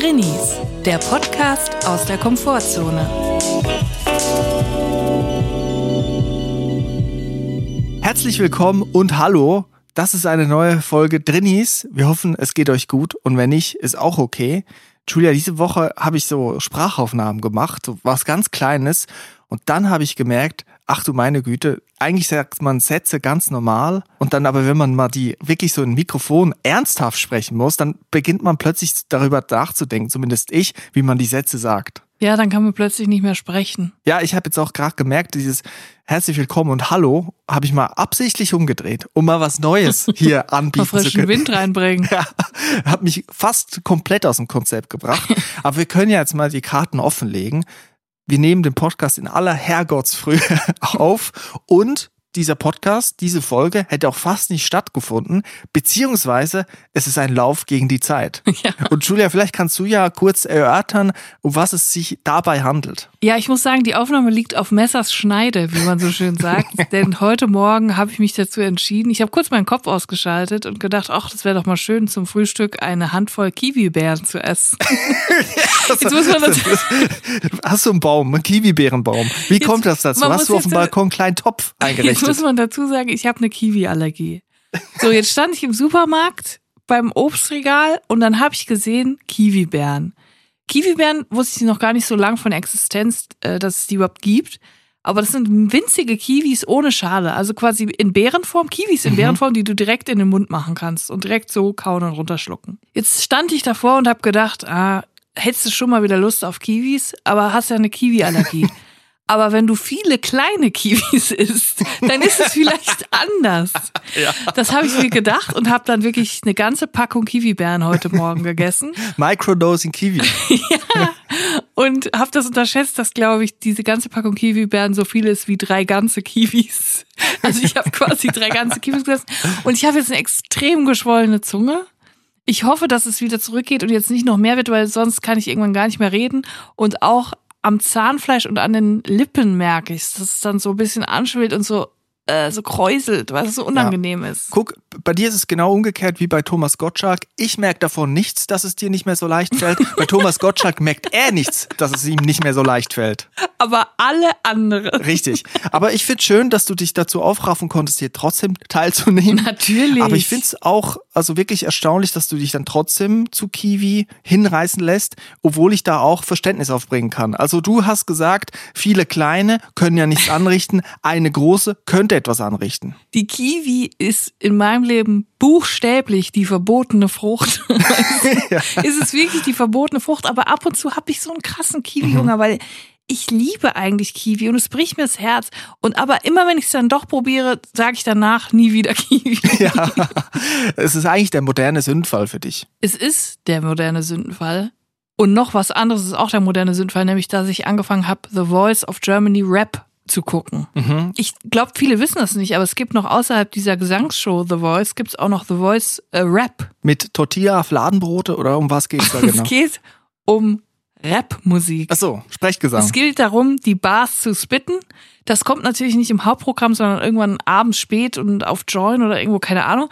Drinnies, der Podcast aus der Komfortzone. Herzlich willkommen und hallo. Das ist eine neue Folge Drinnies. Wir hoffen, es geht euch gut und wenn nicht, ist auch okay. Julia, diese Woche habe ich so Sprachaufnahmen gemacht, so was ganz Kleines und dann habe ich gemerkt, ach du meine Güte, eigentlich sagt man Sätze ganz normal und dann aber, wenn man mal die wirklich so ein Mikrofon ernsthaft sprechen muss, dann beginnt man plötzlich darüber nachzudenken, zumindest ich, wie man die Sätze sagt. Ja, dann kann man plötzlich nicht mehr sprechen. Ja, ich habe jetzt auch gerade gemerkt, dieses Herzlich willkommen und Hallo habe ich mal absichtlich umgedreht, um mal was Neues hier anbieten mal frischen zu können. Wind reinbringen. Ja, hat mich fast komplett aus dem Konzept gebracht. Aber wir können ja jetzt mal die Karten offenlegen. Wir nehmen den Podcast in aller Herrgottsfrühe auf und dieser Podcast, diese Folge hätte auch fast nicht stattgefunden, beziehungsweise es ist ein Lauf gegen die Zeit. Ja. Und Julia, vielleicht kannst du ja kurz erörtern, um was es sich dabei handelt. Ja, ich muss sagen, die Aufnahme liegt auf Messers Schneide, wie man so schön sagt. Denn heute Morgen habe ich mich dazu entschieden. Ich habe kurz meinen Kopf ausgeschaltet und gedacht, ach, das wäre doch mal schön zum Frühstück eine Handvoll Kiwi-Beeren zu essen. Jetzt muss man das Hast du einen Baum, einen Kiwi-Beerenbaum? Wie Jetzt- kommt das dazu? Hast du auf dem Balkon einen kleinen Topf Jetzt muss man dazu sagen, ich habe eine Kiwi-Allergie. So, jetzt stand ich im Supermarkt beim Obstregal und dann habe ich gesehen Kiwi-Beeren. Kiwi-Beeren wusste ich noch gar nicht so lang von Existenz, äh, dass es die überhaupt gibt. Aber das sind winzige Kiwis ohne Schale, also quasi in Beerenform, Kiwis in Beerenform, die du direkt in den Mund machen kannst und direkt so kauen und runterschlucken. Jetzt stand ich davor und habe gedacht, ah, hättest du schon mal wieder Lust auf Kiwis, aber hast ja eine Kiwi-Allergie. Aber wenn du viele kleine Kiwis isst, dann ist es vielleicht anders. Das habe ich mir gedacht und habe dann wirklich eine ganze Packung Kiwibeeren heute Morgen gegessen Microdosing Kiwi. und habe das unterschätzt, dass, glaube ich, diese ganze Packung Kiwibeeren so viel ist wie drei ganze Kiwis. Also ich habe quasi drei ganze Kiwis gegessen und ich habe jetzt eine extrem geschwollene Zunge. Ich hoffe, dass es wieder zurückgeht und jetzt nicht noch mehr wird, weil sonst kann ich irgendwann gar nicht mehr reden. Und auch am Zahnfleisch und an den Lippen merke ich, dass es dann so ein bisschen anschwillt und so, äh, so kräuselt, weil es so unangenehm ist. Guck, bei dir ist es genau umgekehrt wie bei Thomas Gottschalk. Ich merke davon nichts, dass es dir nicht mehr so leicht fällt. bei Thomas Gottschalk merkt er nichts, dass es ihm nicht mehr so leicht fällt. Aber alle anderen. Richtig. Aber ich finde schön, dass du dich dazu aufraffen konntest, hier trotzdem teilzunehmen. Natürlich. Aber ich finde es auch also wirklich erstaunlich, dass du dich dann trotzdem zu Kiwi hinreißen lässt, obwohl ich da auch Verständnis aufbringen kann. Also du hast gesagt, viele kleine können ja nichts anrichten, eine große könnte etwas anrichten. Die Kiwi ist in meinem Leben buchstäblich die verbotene Frucht. Ist es wirklich die verbotene Frucht? Aber ab und zu habe ich so einen krassen Kiwi-Hunger, weil ich liebe eigentlich Kiwi und es bricht mir das Herz. Und aber immer wenn ich es dann doch probiere, sage ich danach nie wieder Kiwi. Ja, es ist eigentlich der moderne Sündfall für dich. Es ist der moderne Sündenfall. Und noch was anderes ist auch der moderne Sündenfall, nämlich dass ich angefangen habe, The Voice of Germany Rap zu gucken. Ich glaube, viele wissen das nicht, aber es gibt noch außerhalb dieser Gesangsshow The Voice, gibt es auch noch The Voice äh, Rap. Mit Tortilla, Fladenbrote oder um was geht's da genau? Es geht um Rap-Musik. Ach so, Sprechgesang. Es geht darum, die Bars zu spitten. Das kommt natürlich nicht im Hauptprogramm, sondern irgendwann abends spät und auf Join oder irgendwo, keine Ahnung.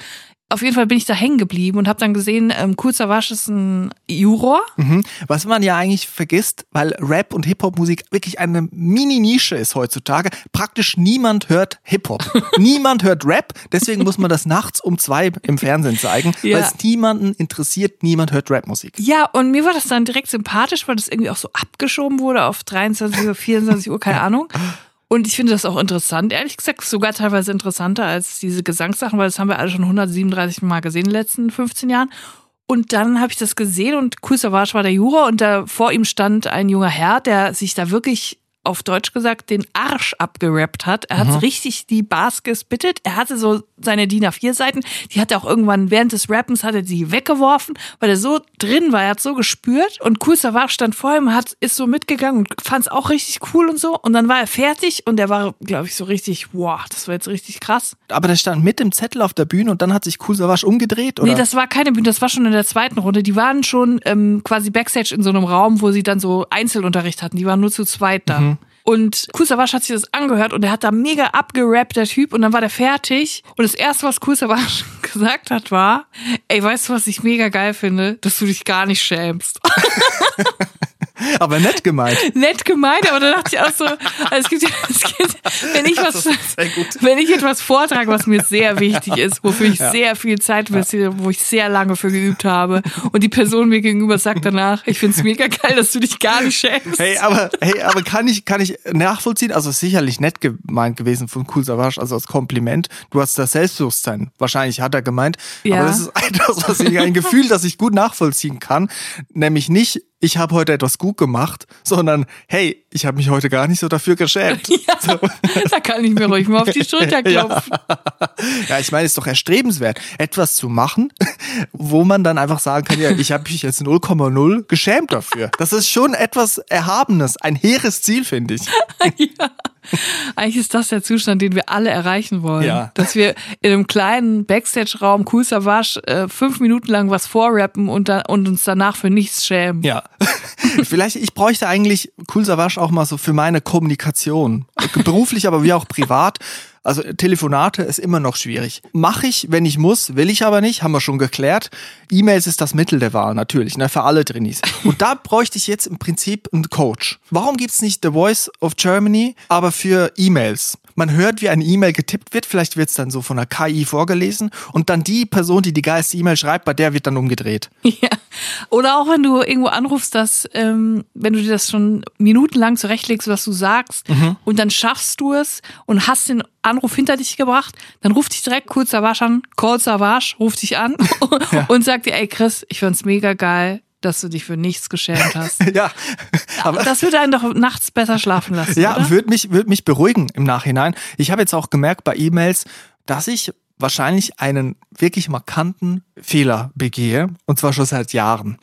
Auf jeden Fall bin ich da hängen geblieben und habe dann gesehen, ähm, Kurzer Wasch ist ein Juror. Mhm. Was man ja eigentlich vergisst, weil Rap und Hip-Hop-Musik wirklich eine Mini-Nische ist heutzutage. Praktisch niemand hört Hip-Hop. niemand hört Rap. Deswegen muss man das nachts um zwei im Fernsehen zeigen, Ja. weil es niemanden interessiert. Niemand hört Rap-Musik. Ja, und mir war das dann direkt sympathisch, weil das irgendwie auch so abgeschoben wurde auf 23 Uhr, 24 Uhr, keine Ahnung. Und ich finde das auch interessant, ehrlich gesagt, sogar teilweise interessanter als diese Gesangssachen, weil das haben wir alle schon 137 Mal gesehen in den letzten 15 Jahren. Und dann habe ich das gesehen und Kool Savage war der Juror und da vor ihm stand ein junger Herr, der sich da wirklich auf Deutsch gesagt den Arsch abgerappt hat. Er hat richtig die Bars gespittet. Er hatte so seine DIN A4 Seiten, die hat er auch irgendwann während des Rappens hat er sie weggeworfen, weil er so drin war, er hat so gespürt und Kool Savage stand vor ihm, hat ist so mitgegangen und fand es auch richtig cool und so und dann war er fertig und er war glaube ich so richtig, wow, das war jetzt richtig krass. Aber der stand mit dem Zettel auf der Bühne und dann hat sich Cool Savage umgedreht, oder? Nee, das war keine Bühne, das war schon in der zweiten Runde. Die waren schon ähm, quasi Backstage in so einem Raum, wo sie dann so Einzelunterricht hatten. Die waren nur zu zweit da. Und Kusawasch hat sich das angehört und er hat da mega abgerappt, der Typ, und dann war der fertig. Und das erste, was Kusawasch gesagt hat, war, ey, weißt du, was ich mega geil finde? Dass du dich gar nicht schämst. Aber nett gemeint. Nett gemeint, aber da dachte ich auch so, also es gibt, es gibt wenn ich was, wenn ich etwas vortrage, was mir sehr wichtig ist, wofür ich ja. sehr viel Zeit investiere, wo ich sehr lange für geübt habe und die Person mir gegenüber sagt danach, ich finde es mega geil, dass du dich gar nicht schämst. Hey, aber, hey, aber kann ich, kann ich nachvollziehen, also sicherlich nett gemeint gewesen von Cool Savage, also als Kompliment. Du hast das Selbstbewusstsein, wahrscheinlich hat er gemeint, ja. aber das ist etwas, was ich, ein Gefühl, das ich gut nachvollziehen kann, nämlich nicht, ich habe heute etwas gut gemacht, sondern hey, ich habe mich heute gar nicht so dafür geschämt. Ja, so. Da kann ich mir ruhig mal auf die Schulter klopfen. Ja, ja ich meine, es ist doch erstrebenswert, etwas zu machen, wo man dann einfach sagen kann, ja, ich habe mich jetzt 0,0 geschämt dafür. Das ist schon etwas Erhabenes, ein hehres Ziel, finde ich. Ja. Eigentlich ist das der Zustand, den wir alle erreichen wollen. Ja. Dass wir in einem kleinen Backstage-Raum Cool Savage äh, fünf Minuten lang was vorrappen und, da, und uns danach für nichts schämen. Ja. Vielleicht, ich bräuchte eigentlich Cool Savage auch mal so für meine Kommunikation. Beruflich, aber wie auch privat. Also Telefonate ist immer noch schwierig. Mache ich, wenn ich muss, will ich aber nicht, haben wir schon geklärt. E-Mails ist das Mittel der Wahl, natürlich, ne, für alle Trainees. Und da bräuchte ich jetzt im Prinzip einen Coach. Warum gibt's nicht The Voice of Germany, aber für E-Mails? Man hört, wie eine E-Mail getippt wird, vielleicht wird es dann so von einer KI vorgelesen und dann die Person, die die geilste E-Mail schreibt, bei der wird dann umgedreht. Ja. Oder auch wenn du irgendwo anrufst, dass, ähm, wenn du dir das schon minutenlang zurechtlegst, was du sagst, mhm. und dann schaffst du es und hast den Anruf hinter dich gebracht, dann ruft dich direkt kurz Savage an, Call Savage, ruft dich an ja. und sagt dir, ey Chris, ich fand's mega geil, dass du dich für nichts geschämt hast. ja. Aber das würde einen doch nachts besser schlafen lassen. Ja, würde mich, würde mich beruhigen im Nachhinein. Ich habe jetzt auch gemerkt bei E-Mails, dass ich wahrscheinlich einen wirklich markanten Fehler begehe. Und zwar schon seit Jahren.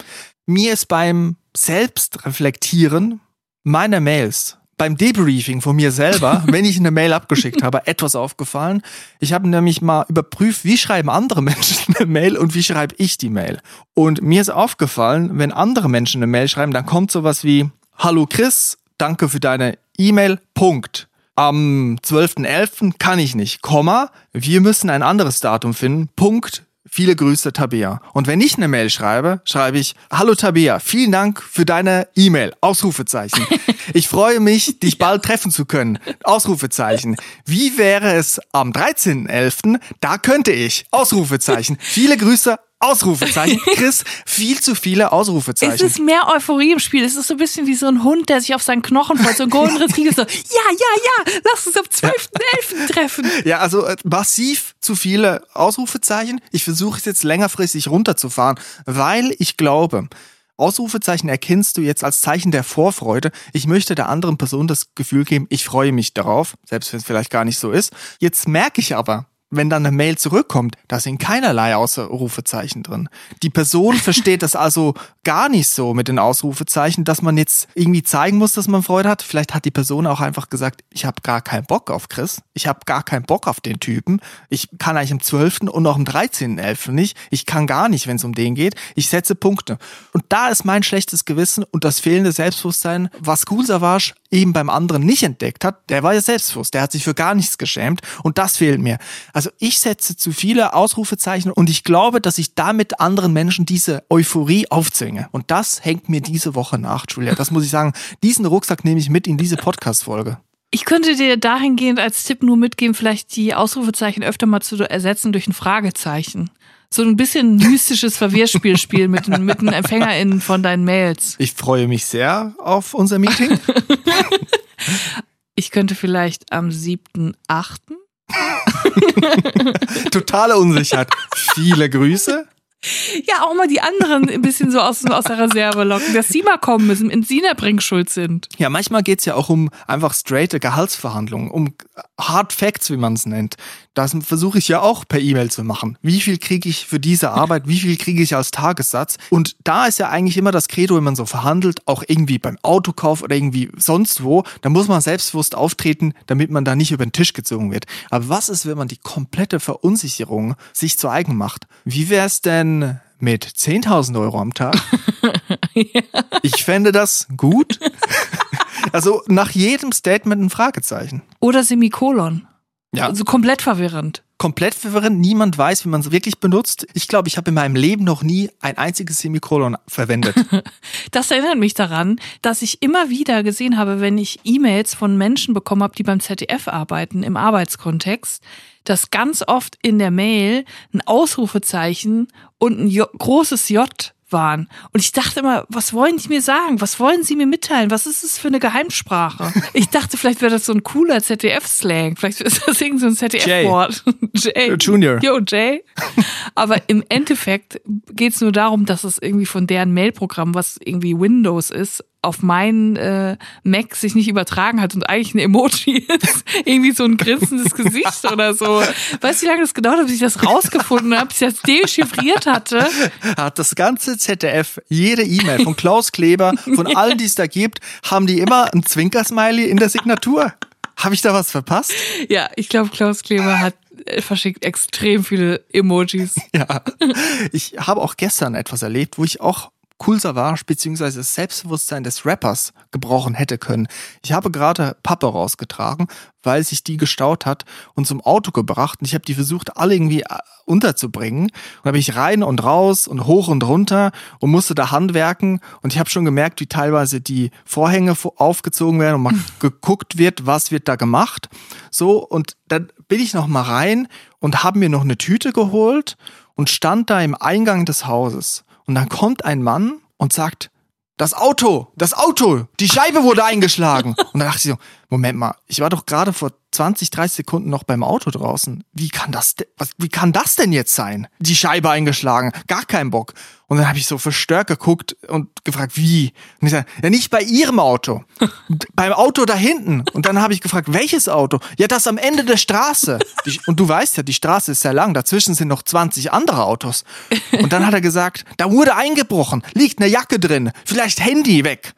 Mir ist beim Selbstreflektieren meiner Mails beim Debriefing von mir selber, wenn ich eine Mail abgeschickt habe, etwas aufgefallen. Ich habe nämlich mal überprüft, wie schreiben andere Menschen eine Mail und wie schreibe ich die Mail. Und mir ist aufgefallen, wenn andere Menschen eine Mail schreiben, dann kommt sowas wie, Hallo Chris, danke für deine E-Mail, Punkt. Am 12.11. kann ich nicht, Komma, wir müssen ein anderes Datum finden, Punkt, Viele Grüße, Tabea. Und wenn ich eine Mail schreibe, schreibe ich, Hallo Tabea, vielen Dank für deine E-Mail. Ausrufezeichen. Ich freue mich, dich bald treffen zu können. Ausrufezeichen. Wie wäre es am 13.11.? Da könnte ich. Ausrufezeichen. Viele Grüße, Ausrufezeichen. Chris, viel zu viele Ausrufezeichen. Es ist mehr Euphorie im Spiel. Es ist so ein bisschen wie so ein Hund, der sich auf seinen Knochen freut. So ein Golden Retriever so, ja, ja, ja, lass uns am 12.11. treffen. Ja, also äh, massiv zu viele Ausrufezeichen. Ich versuche es jetzt längerfristig runterzufahren, weil ich glaube, Ausrufezeichen erkennst du jetzt als Zeichen der Vorfreude. Ich möchte der anderen Person das Gefühl geben, ich freue mich darauf, selbst wenn es vielleicht gar nicht so ist. Jetzt merke ich aber, wenn dann eine Mail zurückkommt, da sind keinerlei Ausrufezeichen drin. Die Person versteht das also gar nicht so mit den Ausrufezeichen, dass man jetzt irgendwie zeigen muss, dass man Freude hat. Vielleicht hat die Person auch einfach gesagt, ich habe gar keinen Bock auf Chris, ich habe gar keinen Bock auf den Typen. Ich kann eigentlich am 12. und auch am 13.11. nicht. Ich kann gar nicht, wenn es um den geht. Ich setze Punkte. Und da ist mein schlechtes Gewissen und das fehlende Selbstbewusstsein, was Cool Savage eben beim anderen nicht entdeckt hat, der war ja selbstbewusst, der hat sich für gar nichts geschämt und das fehlt mir. Also ich setze zu viele Ausrufezeichen und ich glaube, dass ich damit anderen Menschen diese Euphorie aufzwinge. Und das hängt mir diese Woche nach, Julia. Das muss ich sagen. Diesen Rucksack nehme ich mit in diese Podcast-Folge. Ich könnte dir dahingehend als Tipp nur mitgeben, vielleicht die Ausrufezeichen öfter mal zu ersetzen durch ein Fragezeichen so ein bisschen mystisches Verwirrspiel mit, mit den EmpfängerInnen von deinen Mails. Ich freue mich sehr auf unser Meeting. ich könnte vielleicht am 7.8. Totale Unsicherheit. Viele Grüße. Ja, auch mal die anderen ein bisschen so aus, aus der Reserve locken, dass sie mal kommen müssen, in Sina Bringschuld sind. Ja, manchmal geht's ja auch um einfach straighte Gehaltsverhandlungen, um Hard Facts, wie man es nennt. Das versuche ich ja auch per E-Mail zu machen. Wie viel kriege ich für diese Arbeit? Wie viel kriege ich als Tagessatz? Und da ist ja eigentlich immer das Credo, wenn man so verhandelt, auch irgendwie beim Autokauf oder irgendwie sonst wo, da muss man selbstbewusst auftreten, damit man da nicht über den Tisch gezogen wird. Aber was ist, wenn man die komplette Verunsicherung sich zu eigen macht? Wie wäre es denn mit 10.000 Euro am Tag? ja. Ich fände das gut. Also nach jedem Statement ein Fragezeichen. Oder Semikolon. Ja. Also komplett verwirrend. komplett verwirrend. Niemand weiß, wie man es wirklich benutzt. Ich glaube, ich habe in meinem Leben noch nie ein einziges Semikolon verwendet. Das erinnert mich daran, dass ich immer wieder gesehen habe, wenn ich E-Mails von Menschen bekommen habe, die beim ZDF arbeiten, im Arbeitskontext, dass ganz oft in der Mail ein Ausrufezeichen und ein J großes J waren. Und ich dachte immer, was wollen die mir sagen? Was wollen sie mir mitteilen? Was ist das für eine Geheimsprache? Ich dachte, vielleicht wäre das so ein cooler ZDF-Slang. Vielleicht ist das irgendwie so ein ZDF-Wort. Jay. Junior. Yo, Jay. Aber im Endeffekt geht's nur darum, dass es irgendwie von deren Mailprogramm, was irgendwie Windows ist, auf meinen äh, Mac sich nicht übertragen hat und eigentlich ein Emoji ist. irgendwie so ein grinsendes Gesicht oder so. Weißt du, wie lange das gedauert hat, bis ich das rausgefunden habe, bis ich das dechiffriert hatte? Hat das ganze ZDF, jede E-Mail von Klaus Kleber, von allen, die es da gibt, haben die immer ein Zwinkersmiley in der Signatur. Habe ich da was verpasst? Ja, ich glaube, Klaus Kleber hat äh, verschickt extrem viele Emojis. Ja. Ich habe auch gestern etwas erlebt, wo ich auch cool Savage beziehungsweise das Selbstbewusstsein des Rappers gebrochen hätte können. Ich habe gerade Pappe rausgetragen, weil sich die gestaut hat und zum Auto gebracht und ich habe die versucht, alle irgendwie äh, unterzubringen. Und bin ich rein und raus und hoch und runter und musste da handwerken und ich habe schon gemerkt, wie teilweise die Vorhänge aufgezogen werden und mal geguckt wird, was wird da gemacht. So und dann bin ich noch mal rein und habe mir noch eine Tüte geholt und stand da im Eingang des Hauses. Und dann kommt ein Mann und sagt, das Auto, das Auto, die Scheibe wurde eingeschlagen. Und dann dachte ich so, Moment mal, ich war doch gerade vor 20, 30 Sekunden noch beim Auto draußen. Wie kann das, was, wie kann das denn jetzt sein? Die Scheibe eingeschlagen, gar kein Bock. Und dann habe ich so verstärkt geguckt und gefragt, wie? Und ich sage, ja nicht bei Ihrem Auto, beim Auto da hinten. Und dann habe ich gefragt, welches Auto? Ja, das am Ende der Straße. Und du weißt ja, die Straße ist sehr lang, dazwischen sind noch 20 andere Autos. Und dann hat er gesagt, da wurde eingebrochen, liegt eine Jacke drin, vielleicht Handy weg.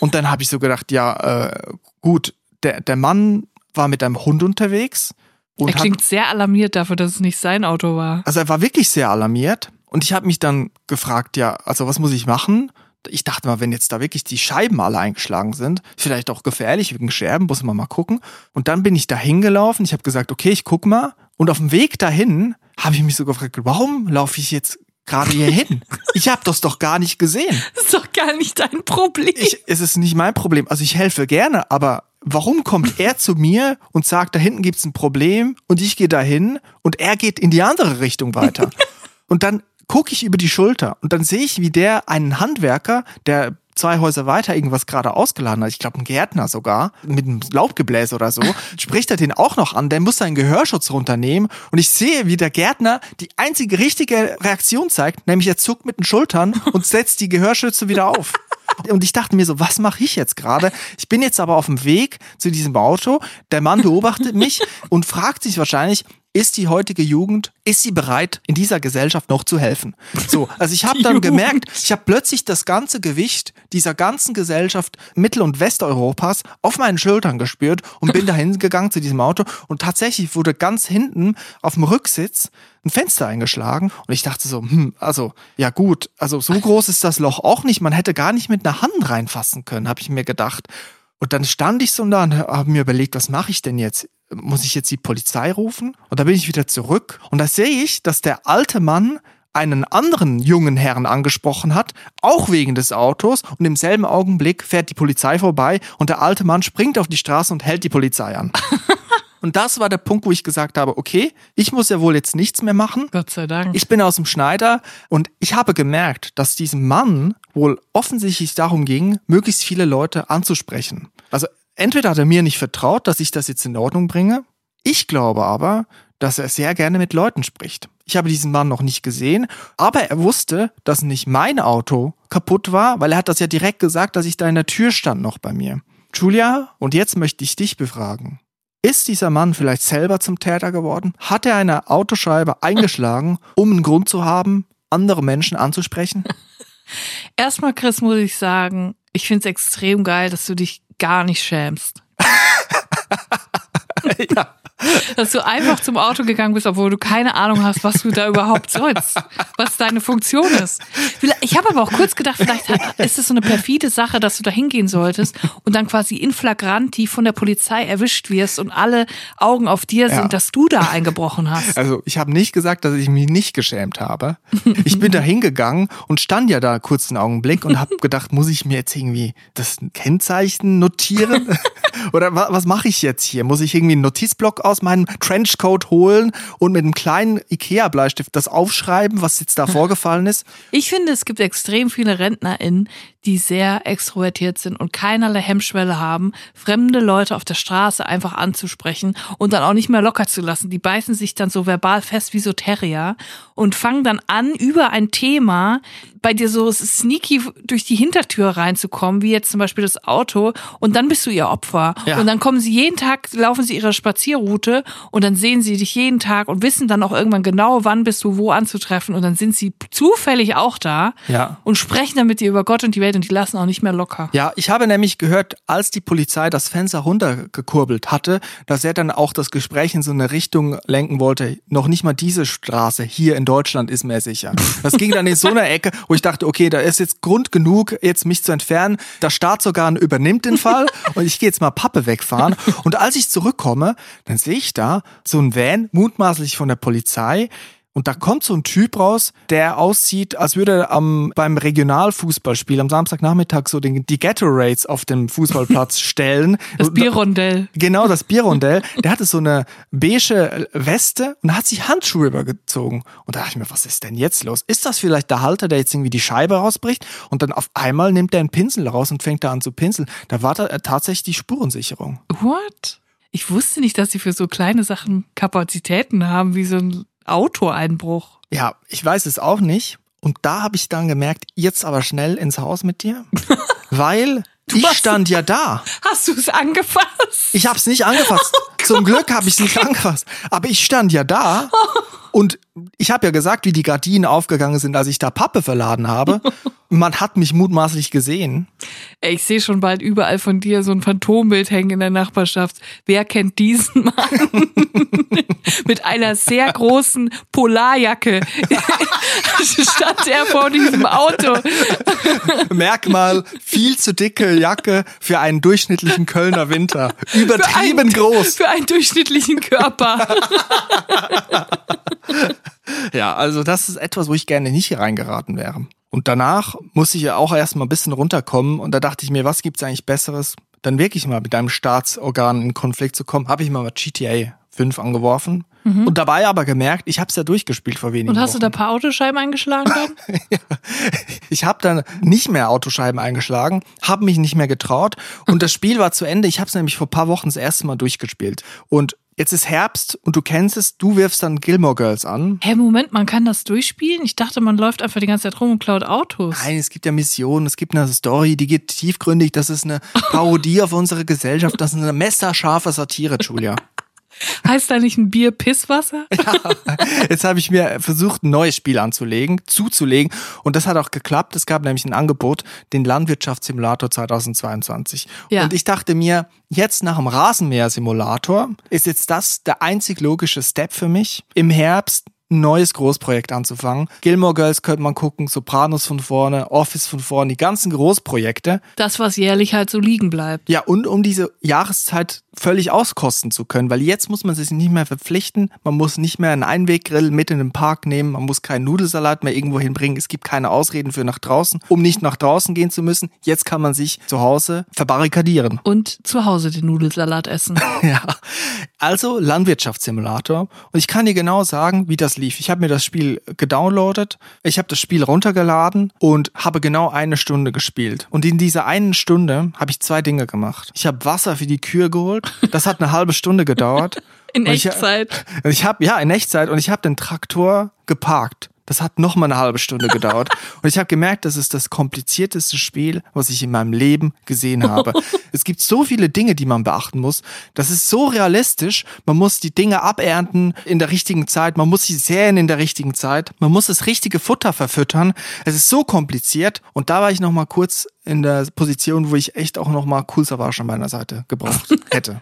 Und dann habe ich so gedacht, ja, äh, gut, der, der Mann war mit einem Hund unterwegs. Und er klingt hat, sehr alarmiert dafür, dass es nicht sein Auto war. Also er war wirklich sehr alarmiert. Und ich habe mich dann gefragt, ja, also was muss ich machen? Ich dachte mal, wenn jetzt da wirklich die Scheiben alle eingeschlagen sind, vielleicht auch gefährlich wegen Scherben, muss man mal gucken. Und dann bin ich da hingelaufen. Ich habe gesagt, okay, ich guck mal. Und auf dem Weg dahin habe ich mich so gefragt, warum laufe ich jetzt gerade hier hin? Ich habe das doch gar nicht gesehen. Das ist doch gar nicht dein Problem. Ich, es ist nicht mein Problem. Also ich helfe gerne, aber warum kommt er zu mir und sagt, da hinten gibt's ein Problem und ich gehe dahin und er geht in die andere Richtung weiter? und dann gucke ich über die Schulter und dann sehe ich, wie der einen Handwerker, der zwei Häuser weiter irgendwas gerade ausgeladen hat, ich glaube ein Gärtner sogar, mit einem Laubgebläse oder so, spricht er den auch noch an, der muss seinen Gehörschutz runternehmen und ich sehe, wie der Gärtner die einzige richtige Reaktion zeigt, nämlich er zuckt mit den Schultern und setzt die Gehörschütze wieder auf. Und ich dachte mir so, was mache ich jetzt gerade? Ich bin jetzt aber auf dem Weg zu diesem Auto. Der Mann beobachtet mich und fragt sich wahrscheinlich, ist die heutige Jugend, ist sie bereit, in dieser Gesellschaft noch zu helfen? So, also ich habe dann gemerkt, ich habe plötzlich das ganze Gewicht dieser ganzen Gesellschaft Mittel- und Westeuropas auf meinen Schultern gespürt und bin dahin gegangen zu diesem Auto und tatsächlich wurde ganz hinten auf dem Rücksitz ein Fenster eingeschlagen und ich dachte so, hm, also ja gut, also so groß ist das Loch auch nicht, man hätte gar nicht mit einer Hand reinfassen können, habe ich mir gedacht. Und dann stand ich so da und habe mir überlegt, was mache ich denn jetzt? muss ich jetzt die Polizei rufen? Und da bin ich wieder zurück und da sehe ich, dass der alte Mann einen anderen jungen Herrn angesprochen hat, auch wegen des Autos und im selben Augenblick fährt die Polizei vorbei und der alte Mann springt auf die Straße und hält die Polizei an. Und das war der Punkt, wo ich gesagt habe, okay, ich muss ja wohl jetzt nichts mehr machen. Gott sei Dank. Ich bin aus dem Schneider und ich habe gemerkt, dass diesem Mann wohl offensichtlich darum ging, möglichst viele Leute anzusprechen. Also entweder hat er mir nicht vertraut, dass ich das jetzt in Ordnung bringe. Ich glaube aber, dass er sehr gerne mit Leuten spricht. Ich habe diesen Mann noch nicht gesehen, aber er wusste, dass nicht mein Auto kaputt war, weil er hat das ja direkt gesagt, dass ich da in der Tür stand noch bei mir. Julia, und jetzt möchte ich dich befragen. Ist dieser Mann vielleicht selber zum Täter geworden? Hat er eine Autoscheibe eingeschlagen, um einen Grund zu haben, andere Menschen anzusprechen? Erstmal, Chris, muss ich sagen, ich finde es extrem geil, dass du dich gar nicht schämst. ja. Dass du einfach zum Auto gegangen bist, obwohl du keine Ahnung hast, was du da überhaupt sollst, was deine Funktion ist. Ich habe aber auch kurz gedacht, vielleicht ist es so eine perfide Sache, dass du da hingehen solltest und dann quasi in flagranti von der Polizei erwischt wirst und alle Augen auf dir sind, ja. dass du da eingebrochen hast. Also ich habe nicht gesagt, dass ich mich nicht geschämt habe. Ich bin da hingegangen und stand ja da kurz einen Augenblick und habe gedacht, muss ich mir jetzt irgendwie das Kennzeichen notieren? Oder was mache ich jetzt hier? Muss ich irgendwie einen Notizblock aus meinem Trenchcoat holen und mit einem kleinen Ikea-Bleistift das aufschreiben, was jetzt da vorgefallen ist? Ich finde, es gibt extrem viele RentnerInnen, die sehr extrovertiert sind und keinerlei Hemmschwelle haben, fremde Leute auf der Straße einfach anzusprechen und dann auch nicht mehr locker zu lassen. Die beißen sich dann so verbal fest wie so Terrier und fangen dann an, über ein Thema bei dir so sneaky durch die Hintertür reinzukommen, wie jetzt zum Beispiel das Auto, und dann bist du ihr Opfer. Ja. Und dann kommen sie jeden Tag, laufen sie ihre Spazierroute und dann sehen sie dich jeden Tag und wissen dann auch irgendwann genau, wann bist du wo anzutreffen und dann sind sie zufällig auch da ja. und sprechen dann mit dir über Gott und die Welt und die lassen auch nicht mehr locker. Ja, ich habe nämlich gehört, als die Polizei das Fenster runtergekurbelt hatte, dass er dann auch das Gespräch in so eine Richtung lenken wollte. Noch nicht mal diese Straße hier in Deutschland ist mehr sicher. Das ging dann in so einer Ecke, wo ich dachte, okay, da ist jetzt Grund genug, jetzt mich zu entfernen. Das Staatsorgan übernimmt den Fall und ich gehe jetzt mal Pappe wegfahren. Und als ich zurückkomme, dann sehe ich da so ein Van, mutmaßlich von der Polizei, und da kommt so ein Typ raus, der aussieht, als würde er am, beim Regionalfußballspiel am Samstagnachmittag so den, die Ghetto-Rates auf dem Fußballplatz stellen. Das Bierrondell. Genau, das Bierrondell. Der hatte so eine beige Weste und hat sich Handschuhe übergezogen. Und da dachte ich mir, was ist denn jetzt los? Ist das vielleicht der Halter, der jetzt irgendwie die Scheibe rausbricht? Und dann auf einmal nimmt er einen Pinsel raus und fängt da an zu pinseln. Da war da tatsächlich die Spurensicherung. What? Ich wusste nicht, dass sie für so kleine Sachen Kapazitäten haben, wie so ein Autoeinbruch. Ja, ich weiß es auch nicht. Und da habe ich dann gemerkt, jetzt aber schnell ins Haus mit dir, weil du ich stand ja da. Hast du es angefasst? Ich habe es nicht angefasst. Oh Zum Glück habe ich es nicht angefasst. Aber ich stand ja da und ich habe ja gesagt, wie die Gardinen aufgegangen sind, als ich da Pappe verladen habe. Man hat mich mutmaßlich gesehen. Ich sehe schon bald überall von dir so ein Phantombild hängen in der Nachbarschaft. Wer kennt diesen Mann? Mit einer sehr großen Polarjacke stand er vor diesem Auto. Merkmal, viel zu dicke Jacke für einen durchschnittlichen Kölner Winter. Übertrieben für ein, groß. Für einen durchschnittlichen Körper. Ja, also das ist etwas, wo ich gerne nicht hier reingeraten wäre. Und danach musste ich ja auch erstmal ein bisschen runterkommen und da dachte ich mir, was gibt's eigentlich Besseres? Dann wirklich mal mit deinem Staatsorgan in Konflikt zu kommen, habe ich mal GTA 5 angeworfen mhm. und dabei aber gemerkt, ich habe es ja durchgespielt vor wenigen Und hast Wochen. du da ein paar Autoscheiben eingeschlagen dann? ja. Ich habe dann nicht mehr Autoscheiben eingeschlagen, habe mich nicht mehr getraut und das Spiel war zu Ende. Ich habe es nämlich vor paar Wochen das erste Mal durchgespielt und Jetzt ist Herbst und du kennst es, du wirfst dann Gilmore Girls an. Hä, Moment, man kann das durchspielen? Ich dachte, man läuft einfach die ganze Zeit rum und klaut Autos. Nein, es gibt ja Missionen, es gibt eine Story, die geht tiefgründig, das ist eine Parodie auf unsere Gesellschaft, das ist eine messerscharfe Satire, Julia. Heißt da nicht ein Bier Pisswasser? Ja, jetzt habe ich mir versucht, ein neues Spiel anzulegen, zuzulegen. Und das hat auch geklappt. Es gab nämlich ein Angebot, den Landwirtschaftssimulator 2022. Ja. Und ich dachte mir, jetzt nach dem Rasenmäher-Simulator ist jetzt das der einzig logische Step für mich. Im Herbst ein neues Großprojekt anzufangen. Gilmore Girls könnte man gucken, Sopranos von vorne, Office von vorne, die ganzen Großprojekte. Das, was jährlich halt so liegen bleibt. Ja, und um diese Jahreszeit völlig auskosten zu können, weil jetzt muss man sich nicht mehr verpflichten, man muss nicht mehr einen Einweggrill mit in den Park nehmen, man muss keinen Nudelsalat mehr irgendwo hinbringen, es gibt keine Ausreden für nach draußen, um nicht nach draußen gehen zu müssen. Jetzt kann man sich zu Hause verbarrikadieren. Und zu Hause den Nudelsalat essen. ja, also Landwirtschaftssimulator. Und ich kann dir genau sagen, wie das lief. Ich habe mir das Spiel gedownloadet, ich habe das Spiel runtergeladen und habe genau eine Stunde gespielt. Und in dieser einen Stunde habe ich zwei Dinge gemacht. Ich habe Wasser für die Kühe geholt. Das hat eine halbe Stunde gedauert. In Echtzeit. Ich, ich habe ja in Echtzeit und ich habe den Traktor geparkt. Das hat noch mal eine halbe Stunde gedauert. Und ich habe gemerkt, das ist das komplizierteste Spiel, was ich in meinem Leben gesehen habe. es gibt so viele Dinge, die man beachten muss. Das ist so realistisch. Man muss die Dinge abernten in der richtigen Zeit. Man muss sie säen in der richtigen Zeit. Man muss das richtige Futter verfüttern. Es ist so kompliziert. Und da war ich noch mal kurz in der Position, wo ich echt auch noch mal Cool Savage an meiner Seite gebraucht hätte.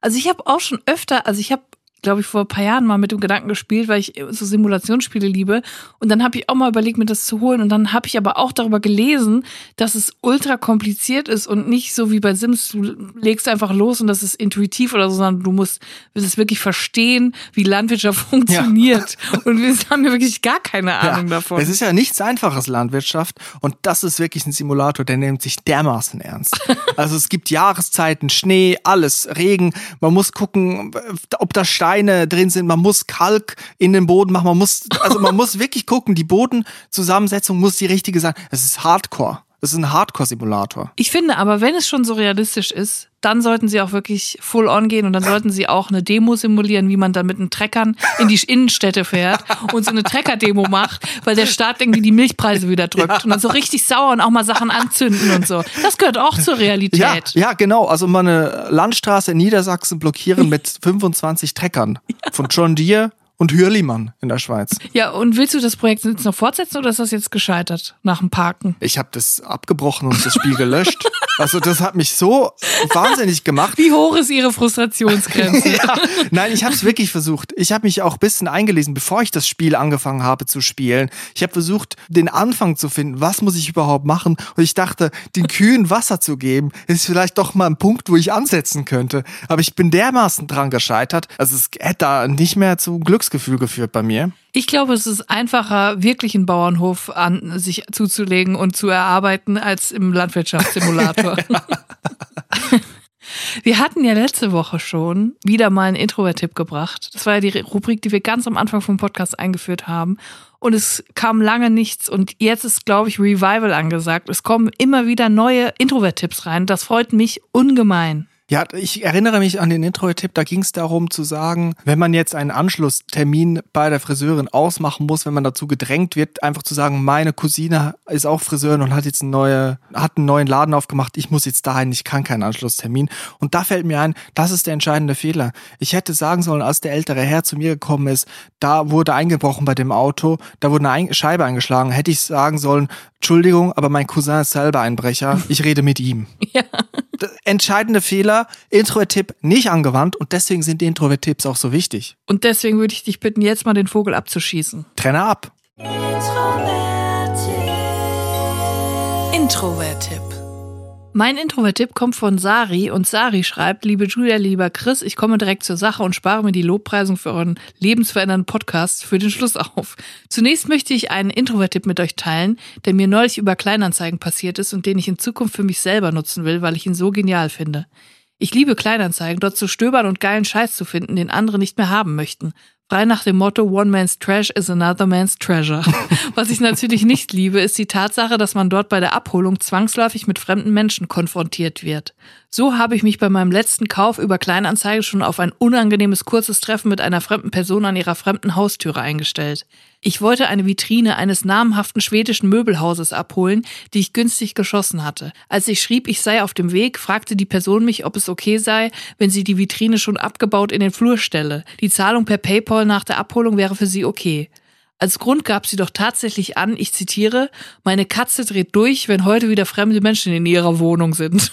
Also ich habe auch schon öfter, also ich habe glaube ich, vor ein paar Jahren mal mit dem Gedanken gespielt, weil ich so Simulationsspiele liebe. Und dann habe ich auch mal überlegt, mir das zu holen. Und dann habe ich aber auch darüber gelesen, dass es ultra kompliziert ist und nicht so wie bei Sims, du legst einfach los und das ist intuitiv oder so, sondern du musst es wirklich verstehen, wie Landwirtschaft funktioniert. Ja. Und wir haben ja wirklich gar keine Ahnung ja, davon. Es ist ja nichts einfaches Landwirtschaft und das ist wirklich ein Simulator, der nimmt sich dermaßen ernst. also es gibt Jahreszeiten, Schnee, alles, Regen. Man muss gucken, ob da Stein Steine drin sind, man muss Kalk in den Boden machen, man muss, also man muss wirklich gucken, die Bodenzusammensetzung muss die richtige sein. Es ist Hardcore. Es ist ein Hardcore-Simulator. Ich finde aber, wenn es schon so realistisch ist, dann sollten sie auch wirklich full on gehen und dann sollten sie auch eine Demo simulieren, wie man dann mit den Treckern in die Innenstädte fährt und so eine Trecker-Demo macht, weil der Staat irgendwie die Milchpreise wieder drückt ja. und dann so richtig sauer und auch mal Sachen anzünden und so. Das gehört auch zur Realität. Ja, ja genau. Also mal eine Landstraße in Niedersachsen blockieren mit 25 Treckern von John Deere und Hürlimann in der Schweiz. Ja, und willst du das Projekt jetzt noch fortsetzen oder ist das jetzt gescheitert nach dem Parken? Ich habe das abgebrochen und das Spiel gelöscht. Also das hat mich so wahnsinnig gemacht. Wie hoch ist Ihre Frustrationsgrenze? ja, nein, ich habe es wirklich versucht. Ich habe mich auch ein bisschen eingelesen, bevor ich das Spiel angefangen habe zu spielen. Ich habe versucht, den Anfang zu finden. Was muss ich überhaupt machen? Und ich dachte, den Kühen Wasser zu geben, ist vielleicht doch mal ein Punkt, wo ich ansetzen könnte. Aber ich bin dermaßen dran gescheitert. Also es hätte da nicht mehr zu Glücks Glücksgefühl geführt bei mir. Ich glaube, es ist einfacher, wirklich einen Bauernhof an sich zuzulegen und zu erarbeiten, als im Landwirtschaftssimulator. Wir hatten ja letzte Woche schon wieder mal einen Introvert-Tipp gebracht. Das war ja die Rubrik, die wir ganz am Anfang vom Podcast eingeführt haben. Und es kam lange nichts. Und jetzt ist, glaube ich, Revival angesagt. Es kommen immer wieder neue Introvert-Tipps rein. Das freut mich ungemein. Ja, ich erinnere mich an den Intro-Tipp, da ging es darum zu sagen, wenn man jetzt einen Anschlusstermin bei der Friseurin ausmachen muss, wenn man dazu gedrängt wird, einfach zu sagen, meine Cousine ist auch Friseurin und hat jetzt einen, neue, hat einen neuen Laden aufgemacht, ich muss jetzt dahin, ich kann keinen Anschlusstermin. Und da fällt mir ein, das ist der entscheidende Fehler. Ich hätte sagen sollen, als der ältere Herr zu mir gekommen ist, da wurde eingebrochen bei dem Auto, da wurde eine Scheibe eingeschlagen, hätte ich sagen sollen, Entschuldigung, aber mein Cousin ist selber Einbrecher, ich rede mit ihm. Ja entscheidende Fehler, Introvert-Tipp nicht angewandt und deswegen sind die Introvert-Tipps auch so wichtig. Und deswegen würde ich dich bitten, jetzt mal den Vogel abzuschießen. Trenne ab. Introvert-Tipp. Mein Introvert-Tipp kommt von Sari und Sari schreibt, liebe Julia, lieber Chris, ich komme direkt zur Sache und spare mir die Lobpreisung für euren lebensverändernden Podcast für den Schluss auf. Zunächst möchte ich einen Introvert-Tipp mit euch teilen, der mir neulich über Kleinanzeigen passiert ist und den ich in Zukunft für mich selber nutzen will, weil ich ihn so genial finde. Ich liebe Kleinanzeigen, dort zu stöbern und geilen Scheiß zu finden, den andere nicht mehr haben möchten. Frei nach dem Motto One Man's Trash is another man's treasure. Was ich natürlich nicht liebe, ist die Tatsache, dass man dort bei der Abholung zwangsläufig mit fremden Menschen konfrontiert wird. So habe ich mich bei meinem letzten Kauf über Kleinanzeige schon auf ein unangenehmes kurzes Treffen mit einer fremden Person an ihrer fremden Haustüre eingestellt. Ich wollte eine Vitrine eines namhaften schwedischen Möbelhauses abholen, die ich günstig geschossen hatte. Als ich schrieb, ich sei auf dem Weg, fragte die Person mich, ob es okay sei, wenn sie die Vitrine schon abgebaut in den Flur stelle. Die Zahlung per PayPal nach der Abholung wäre für sie okay. Als Grund gab sie doch tatsächlich an, ich zitiere, meine Katze dreht durch, wenn heute wieder fremde Menschen in ihrer Wohnung sind.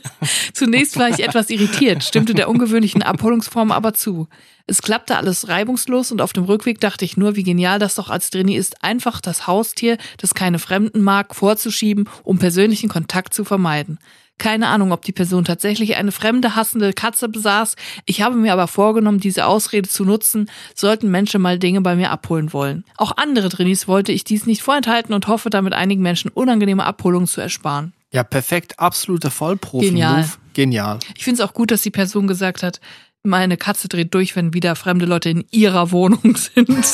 Zunächst war ich etwas irritiert, stimmte der ungewöhnlichen Abholungsform aber zu. Es klappte alles reibungslos und auf dem Rückweg dachte ich nur, wie genial das doch als Drini ist, einfach das Haustier, das keine Fremden mag, vorzuschieben, um persönlichen Kontakt zu vermeiden. Keine Ahnung, ob die Person tatsächlich eine fremde, hassende Katze besaß. Ich habe mir aber vorgenommen, diese Ausrede zu nutzen, sollten Menschen mal Dinge bei mir abholen wollen. Auch andere Drinis wollte ich dies nicht vorenthalten und hoffe damit einigen Menschen unangenehme Abholungen zu ersparen. Ja, perfekt. Absoluter Vollprofi. Genial. Genial. Ich finde es auch gut, dass die Person gesagt hat, meine Katze dreht durch, wenn wieder fremde Leute in ihrer Wohnung sind.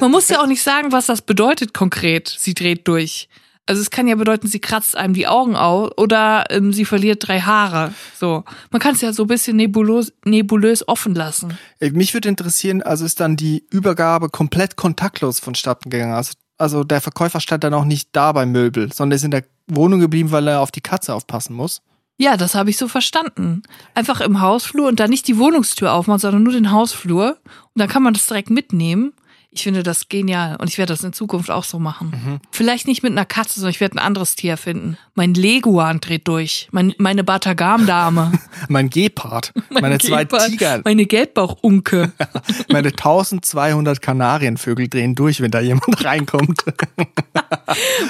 Man muss ja auch nicht sagen, was das bedeutet konkret. Sie dreht durch. Also es kann ja bedeuten, sie kratzt einem die Augen aus oder ähm, sie verliert drei Haare. So, man kann es ja so ein bisschen nebulös, nebulös offen lassen. Äh, mich würde interessieren, also ist dann die Übergabe komplett kontaktlos vonstatten gegangen. Also, also der Verkäufer stand dann auch nicht da beim Möbel, sondern ist in der Wohnung geblieben, weil er auf die Katze aufpassen muss. Ja, das habe ich so verstanden. Einfach im Hausflur und dann nicht die Wohnungstür aufmachen, sondern nur den Hausflur. Und dann kann man das direkt mitnehmen Ich finde das genial und ich werde das in Zukunft auch so machen. Mhm. Vielleicht nicht mit einer Katze, sondern ich werde ein anderes Tier finden. Mein Leguan dreht durch. Mein, meine Batagam-Dame. Mein Gepard, meine zwei Gepard, Tiger, Meine Gelbbauchunke. meine 1200 Kanarienvögel drehen durch, wenn da jemand reinkommt.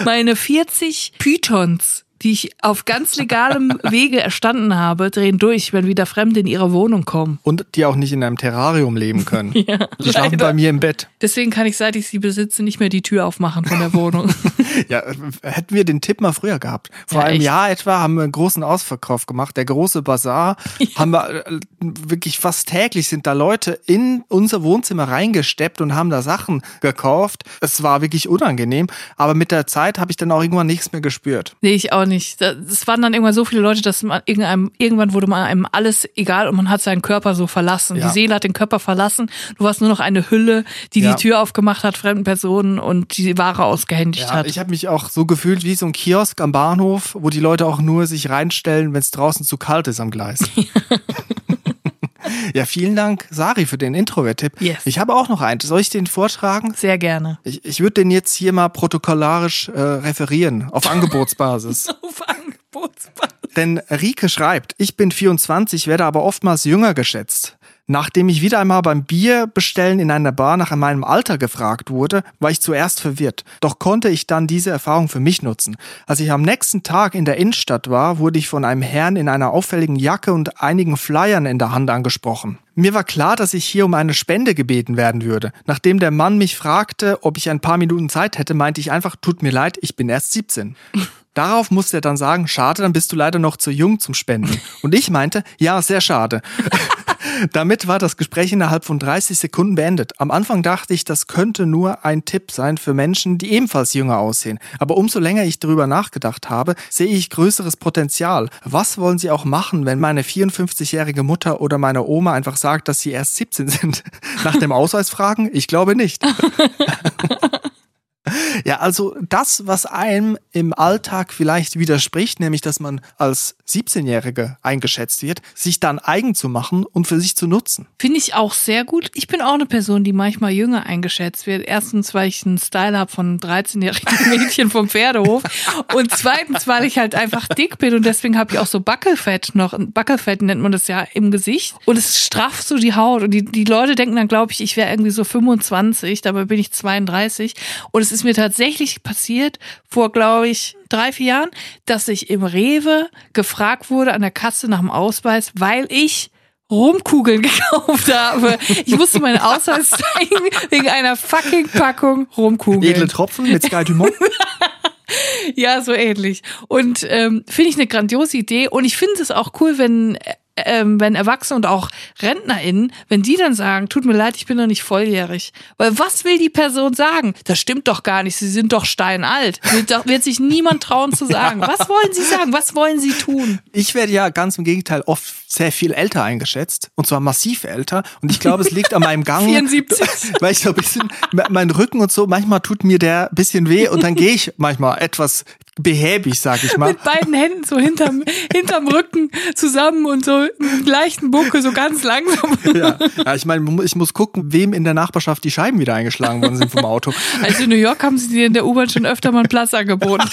meine 40 Pythons, die ich auf ganz legalem Wege erstanden habe, drehen durch, wenn wieder Fremde in ihre Wohnung kommen. Und die auch nicht in einem Terrarium leben können. Ja, die schlafen leider. bei mir im Bett. Deswegen kann ich, seit ich sie besitze, nicht mehr die Tür aufmachen von der Wohnung. Ja, hätten wir den Tipp mal früher gehabt. Vor Ja, einem echt. Jahr etwa haben wir einen großen Ausverkauf gemacht. Der große Bazar haben wir äh, wirklich fast täglich sind da Leute in unser Wohnzimmer reingesteppt und haben da Sachen gekauft. Es war wirklich unangenehm, aber mit der Zeit habe ich dann auch irgendwann nichts mehr gespürt. nee, ich auch nicht. Es waren dann irgendwann so viele Leute, dass man irgendeinem, irgendwann wurde man einem alles egal und man hat seinen Körper so verlassen. Ja. Die Seele hat den Körper verlassen. Du warst nur noch eine Hülle, die Ja. die Tür aufgemacht hat, fremden Personen und die Ware ausgehändigt Ja, hat. ich habe mich auch so gefühlt wie so ein Kiosk am Bahnhof, wo die Leute auch nur sich reinstellen, wenn es draußen zu kalt ist am Gleis. ja, vielen Dank, Sari, für den Introvert-Tipp. Yes. Ich habe auch noch einen. Soll ich den vortragen? Sehr gerne. Ich, ich würde den jetzt hier mal protokollarisch äh, referieren, auf Angebotsbasis. Auf Angebotsbasis. Denn Rike schreibt, ich bin 24, werde aber oftmals jünger geschätzt. Nachdem ich wieder einmal beim Bierbestellen in einer Bar nach meinem Alter gefragt wurde, war ich zuerst verwirrt. Doch konnte ich dann diese Erfahrung für mich nutzen. Als ich am nächsten Tag in der Innenstadt war, wurde ich von einem Herrn in einer auffälligen Jacke und einigen Flyern in der Hand angesprochen. Mir war klar, dass ich hier um eine Spende gebeten werden würde. Nachdem der Mann mich fragte, ob ich ein paar Minuten Zeit hätte, meinte ich einfach, tut mir leid, ich bin erst 17. Darauf musste er dann sagen, schade, dann bist du leider noch zu jung zum Spenden. Und ich meinte, ja, sehr schade. Damit war das Gespräch innerhalb von 30 Sekunden beendet. Am Anfang dachte ich, das könnte nur ein Tipp sein für Menschen, die ebenfalls jünger aussehen. Aber umso länger ich darüber nachgedacht habe, sehe ich größeres Potenzial. Was wollen sie auch machen, wenn meine 54-jährige Mutter oder meine Oma einfach sagt, dass sie erst 17 sind? Nach dem Ausweis fragen? Ich glaube nicht. Ja, also das, was einem im Alltag vielleicht widerspricht, nämlich dass man als 17-Jährige eingeschätzt wird, sich dann eigen zu machen und für sich zu nutzen. Finde ich auch sehr gut. Ich bin auch eine Person, die manchmal jünger eingeschätzt wird. Erstens, weil ich einen Style habe von 13-jährigen Mädchen vom Pferdehof. Und zweitens, weil ich halt einfach dick bin und deswegen habe ich auch so Backelfett noch. Backelfett nennt man das ja im Gesicht. Und es strafft so die Haut. Und die, die Leute denken dann, glaube ich, ich wäre irgendwie so 25. Dabei bin ich 32. Und es ist mir tatsächlich passiert vor, glaube ich, drei, vier Jahren, dass ich im Rewe gefragt wurde an der Kasse nach dem Ausweis, weil ich Rumkugeln gekauft habe. Ich musste meinen Ausweis zeigen wegen einer fucking Packung Rumkugeln. Edle Tropfen mit Sky Dumont. Ja, so ähnlich. Und ähm, finde ich eine grandiose Idee. Und ich finde es auch cool, wenn, äh, ähm, wenn Erwachsene und auch RentnerInnen, wenn die dann sagen, tut mir leid, ich bin noch nicht volljährig. Weil was will die Person sagen? Das stimmt doch gar nicht, sie sind doch steinalt. Wird, doch, wird sich niemand trauen zu sagen. Was wollen sie sagen? Was wollen sie tun? Ich werde ja ganz im Gegenteil oft sehr viel älter eingeschätzt. Und zwar massiv älter. Und ich glaube, es liegt an meinem Gang. 74. Weil ich so ein bisschen, mein Rücken und so, manchmal tut mir der ein bisschen weh und dann gehe ich manchmal etwas behäbig, sag ich mal. Mit beiden Händen so hinterm, hinterm Rücken zusammen und so einen leichten Buckel, so ganz langsam. Ja, ja ich meine, ich muss gucken, wem in der Nachbarschaft die Scheiben wieder eingeschlagen worden sind vom Auto. Also in New York haben sie dir in der U-Bahn schon öfter mal einen Platz angeboten.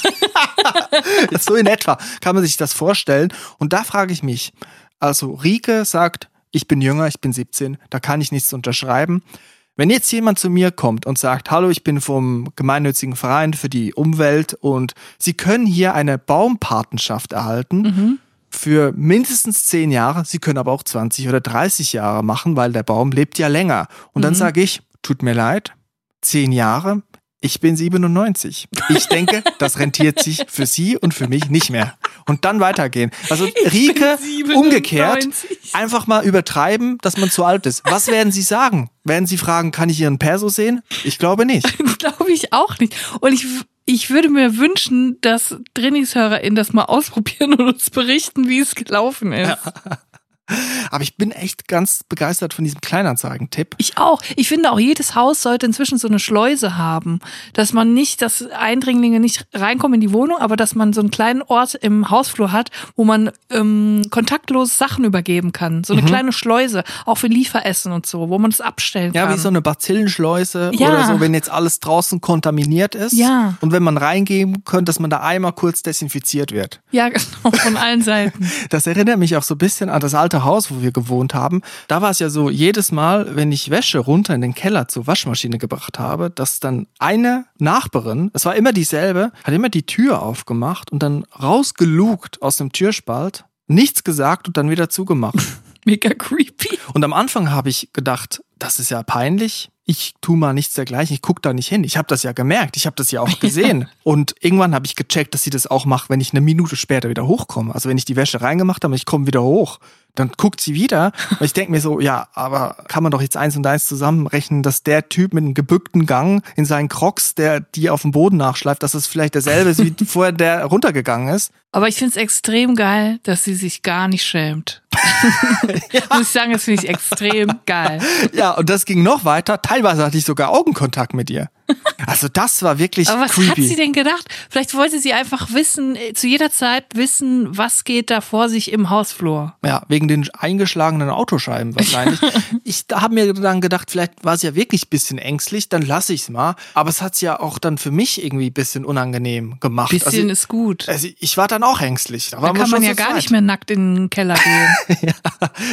so in etwa kann man sich das vorstellen. Und da frage ich mich, also Rike sagt, ich bin jünger, ich bin 17, da kann ich nichts unterschreiben. Wenn jetzt jemand zu mir kommt und sagt, hallo, ich bin vom gemeinnützigen Verein für die Umwelt und Sie können hier eine Baumpatenschaft erhalten für mindestens 10 Jahre, Sie können aber auch 20 oder 30 Jahre machen, weil der Baum lebt ja länger. Und dann sage ich, tut mir leid, 10 Jahre, ich bin 97. Ich denke, das rentiert sich für Sie und für mich nicht mehr. Und dann weitergehen. Also Rike, 97. umgekehrt, einfach mal übertreiben, dass man zu alt ist. Was werden Sie sagen? Werden Sie fragen, kann ich Ihren Perso sehen? Ich glaube nicht. Glaube ich auch nicht. Und ich, ich würde mir wünschen, dass TrainingshörerInnen das mal ausprobieren und uns berichten, wie es gelaufen ist. Aber ich bin echt ganz begeistert von diesem Kleinanzeigen-Tipp. Ich auch. Ich finde auch jedes Haus sollte inzwischen so eine Schleuse haben, dass man nicht, dass Eindringlinge nicht reinkommen in die Wohnung, aber dass man so einen kleinen Ort im Hausflur hat, wo man ähm, kontaktlos Sachen übergeben kann. So eine Mhm. kleine Schleuse, auch für Lieferessen und so, wo man es abstellen Ja, kann. wie so eine Bazillenschleuse Ja. oder so, wenn jetzt alles draußen kontaminiert ist. Ja. Und wenn man reingehen könnte, dass man da einmal kurz desinfiziert wird. ja, genau, von allen Seiten. Das erinnert mich auch so ein bisschen an das alte Haus, wo wir gewohnt haben. Da war es ja so, jedes Mal, wenn ich Wäsche runter in den Keller zur Waschmaschine gebracht habe, dass dann eine Nachbarin, es war immer dieselbe, hat immer die Tür aufgemacht und dann rausgelugt aus dem Türspalt, nichts gesagt und dann wieder zugemacht. Mega creepy. Und am Anfang habe ich gedacht, das ist ja peinlich. Ich tu mal nichts dergleichen, ich guck da nicht hin. Ich habe das ja gemerkt, ich habe das ja auch gesehen. und irgendwann habe ich gecheckt, dass sie das auch macht, wenn ich eine Minute später wieder hochkomme. Also wenn ich die Wäsche reingemacht habe, ich komme wieder hoch. Dann guckt sie wieder. Und ich denke mir so, ja, aber kann man doch jetzt eins und eins zusammenrechnen, dass der Typ mit einem gebückten Gang in seinen Crocs, der die auf dem Boden nachschleift, dass es vielleicht derselbe ist, wie vorher der runtergegangen ist. Aber ich finde es extrem geil, dass sie sich gar nicht schämt. Muss ich sagen, das finde ich extrem geil. Ja, und das ging noch weiter. Teilweise hatte ich sogar Augenkontakt mit ihr. Also das war wirklich Aber was creepy. hat sie denn gedacht? Vielleicht wollte sie einfach wissen, äh, zu jeder Zeit wissen, was geht da vor sich im Hausflur. Ja, wegen den eingeschlagenen Autoscheiben wahrscheinlich. ich habe mir dann gedacht, vielleicht war sie ja wirklich ein bisschen ängstlich, dann lasse ich es mal. Aber es hat ja auch dann für mich irgendwie ein bisschen unangenehm gemacht. Bisschen also, ist gut. also ich war dann auch ängstlich. Da, Da kann man ja zu gar zweit. nicht mehr nackt in den Keller gehen.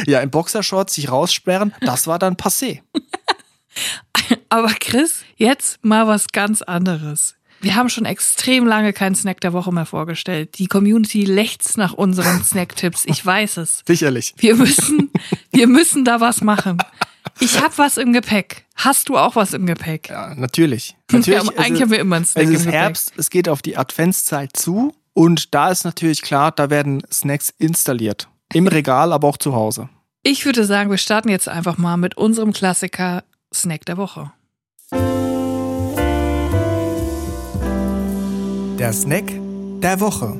Ja, im Boxershorts sich raussperren, das war dann passé. Aber Chris, jetzt mal was ganz anderes. Wir haben schon extrem lange keinen Snack der Woche mehr vorgestellt. Die Community lechzt nach unseren Snack-Tipps. Ich weiß es. Sicherlich. Wir müssen, wir müssen da was machen. Ich habe was im Gepäck. Hast du auch was im Gepäck? Ja, natürlich. Natürlich haben, es eigentlich ist- haben wir immer einen Snack Es im ist. Herbst, es geht auf die Adventszeit zu und da ist natürlich klar, da werden Snacks installiert. Im Regal, aber auch zu Hause. Ich würde sagen, wir starten jetzt einfach mal mit unserem Klassiker Snack der Woche. Der Snack der Woche.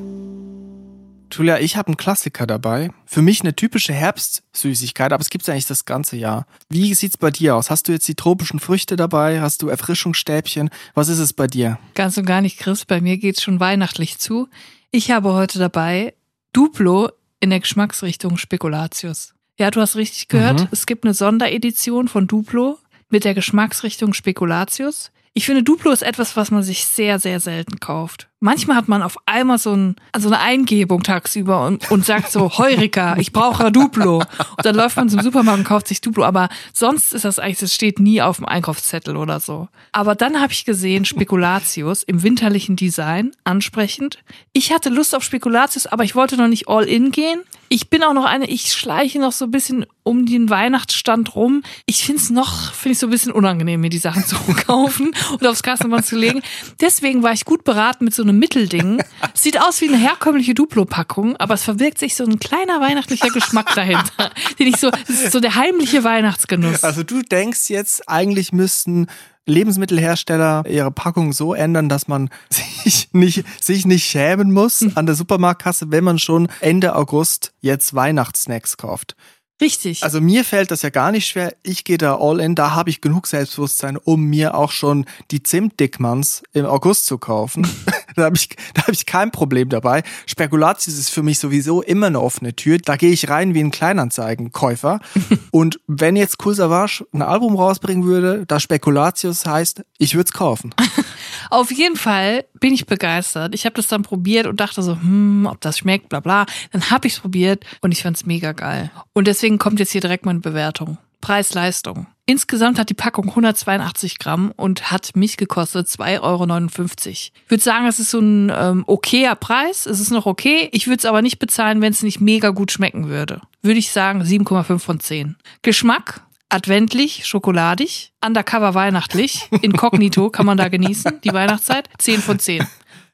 Julia, ich habe einen Klassiker dabei. Für mich eine typische Herbstsüßigkeit, aber es gibt's eigentlich das ganze Jahr. Wie sieht's bei dir aus? Hast du jetzt die tropischen Früchte dabei? Hast du Erfrischungsstäbchen? Was ist es bei dir? Ganz und gar nicht, Chris. Bei mir geht's schon weihnachtlich zu. Ich habe heute dabei Duplo in der Geschmacksrichtung Spekulatius. Ja, du hast richtig gehört. Mhm. Es gibt eine Sonderedition von Duplo mit der Geschmacksrichtung Spekulatius. Ich finde, Duplo ist etwas, was man sich sehr, sehr selten kauft. Manchmal hat man auf einmal so, ein, so eine Eingebung tagsüber und, und sagt so, Heurika, ich brauche Duplo. Und dann läuft man zum Supermarkt und kauft sich Duplo. Aber sonst ist das eigentlich, das steht nie auf dem Einkaufszettel oder so. Aber dann habe ich gesehen, Spekulatius im winterlichen Design, ansprechend. Ich hatte Lust auf Spekulatius, aber ich wollte noch nicht all in gehen. Ich bin auch noch eine, ich schleiche noch so ein bisschen um den Weihnachtsstand rum. Ich finde es noch, finde ich so ein bisschen unangenehm, mir die Sachen zu kaufen und aufs Kassenband zu legen. Deswegen war ich gut beraten mit so einem Mittelding. Sieht aus wie eine herkömmliche Duplo-Packung, aber es verbirgt sich so ein kleiner weihnachtlicher Geschmack dahinter. Den ich so, das ist so der heimliche Weihnachtsgenuss. Also du denkst jetzt, eigentlich müssten Lebensmittelhersteller ihre Packung so ändern, dass man sich nicht, sich nicht schämen muss an der Supermarktkasse, wenn man schon Ende August jetzt Weihnachtssnacks kauft. Richtig. Also mir fällt das ja gar nicht schwer. Ich gehe da all in. Da habe ich genug Selbstbewusstsein, um mir auch schon die Zimtdickmanns im August zu kaufen. da habe ich, da habe ich kein Problem dabei. Spekulatius ist für mich sowieso immer eine offene Tür. Da gehe ich rein wie ein Kleinanzeigenkäufer. Und wenn jetzt Cool Savage ein Album rausbringen würde, das Spekulatius heißt, ich würde es kaufen. Auf jeden Fall bin ich begeistert. Ich habe das dann probiert und dachte so, hm, ob das schmeckt, bla bla. Dann habe ich es probiert und ich fand's mega geil. Und deswegen kommt jetzt hier direkt meine Bewertung. Preis-Leistung. Insgesamt hat die Packung 182 Gramm und hat mich gekostet 2,59 Euro. Ich würde sagen, es ist so ein ähm, okayer Preis. Es ist noch okay. Ich würde es aber nicht bezahlen, wenn es nicht mega gut schmecken würde. Würde ich sagen 7,5 von 10. Geschmack adventlich, schokoladig, undercover weihnachtlich, inkognito kann man da genießen, die Weihnachtszeit, 10 von 10.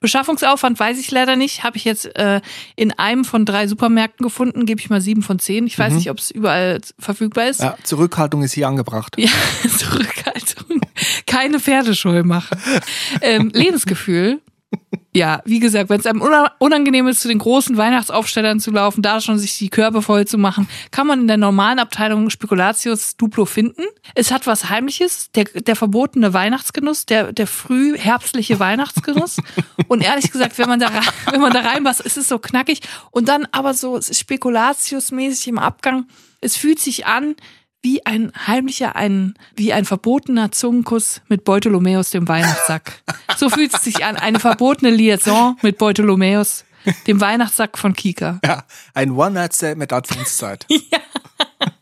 Beschaffungsaufwand weiß ich leider nicht, habe ich jetzt äh, in einem von drei Supermärkten gefunden, gebe ich mal 7 von 10. Ich weiß nicht, ob es überall verfügbar ist. Ja, Zurückhaltung ist hier angebracht. Ja, Zurückhaltung. Keine Pferdescheu machen. Ähm, Lebensgefühl. Ja, wie gesagt, wenn es einem una- unangenehm ist, zu den großen Weihnachtsaufstellern zu laufen, da schon sich die Körbe voll zu machen, kann man in der normalen Abteilung Spekulatius Duplo finden. Es hat was Heimliches, der, der verbotene Weihnachtsgenuss, der, der früh herbstliche Weihnachtsgenuss. Und ehrlich gesagt, wenn man da rein, wenn man da reinpasst, ist es so knackig. Und dann aber so Spekulatius-mäßig im Abgang. Es fühlt sich an wie ein heimlicher, ein, wie ein verbotener Zungenkuss mit Beutolomäus, dem Weihnachtssack. So fühlt es sich an. Eine verbotene Liaison mit Beutolomäus, dem Weihnachtssack von Kika. Ja, ein One-Night-Stand mit Adventszeit.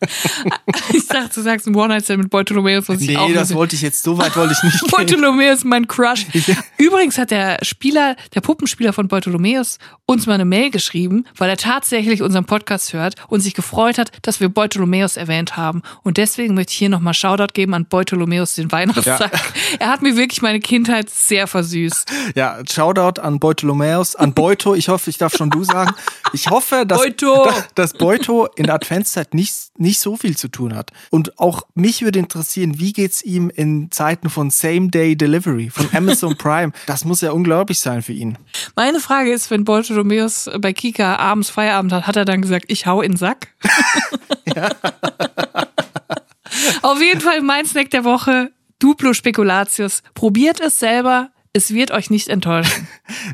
Ich dachte, du sagst ein One-Night-Stand mit Beutolomäus, was ich auch nee, das wollte ich jetzt, so weit wollte ich nicht gehen. Beutolomäus, mein Crush. Übrigens hat der Spieler, der Puppenspieler von Beutolomäus uns mal eine Mail geschrieben, weil er tatsächlich unseren Podcast hört und sich gefreut hat, dass wir Beutolomäus erwähnt haben. Und deswegen möchte ich hier nochmal Shoutout geben an Beutolomäus, den Weihnachtssack. Er hat mir wirklich meine Kindheit sehr versüßt. Ja, Shoutout an Beutolomäus, an Beuto. Ich hoffe, ich darf schon du sagen. Ich hoffe, dass, Beuto. dass Beuto in der Adventszeit nicht, nicht so viel zu tun hat. Und auch mich würde interessieren, wie geht's ihm in Zeiten von Same-Day-Delivery, von Amazon Prime? Das muss ja unglaublich sein für ihn. Meine Frage ist, wenn Beutolomäus bei Kika abends Feierabend hat, hat er dann gesagt, ich hau in den Sack? Auf jeden Fall mein Snack der Woche, Duplo Spekulatius. Probiert es selber, es wird euch nicht enttäuschen.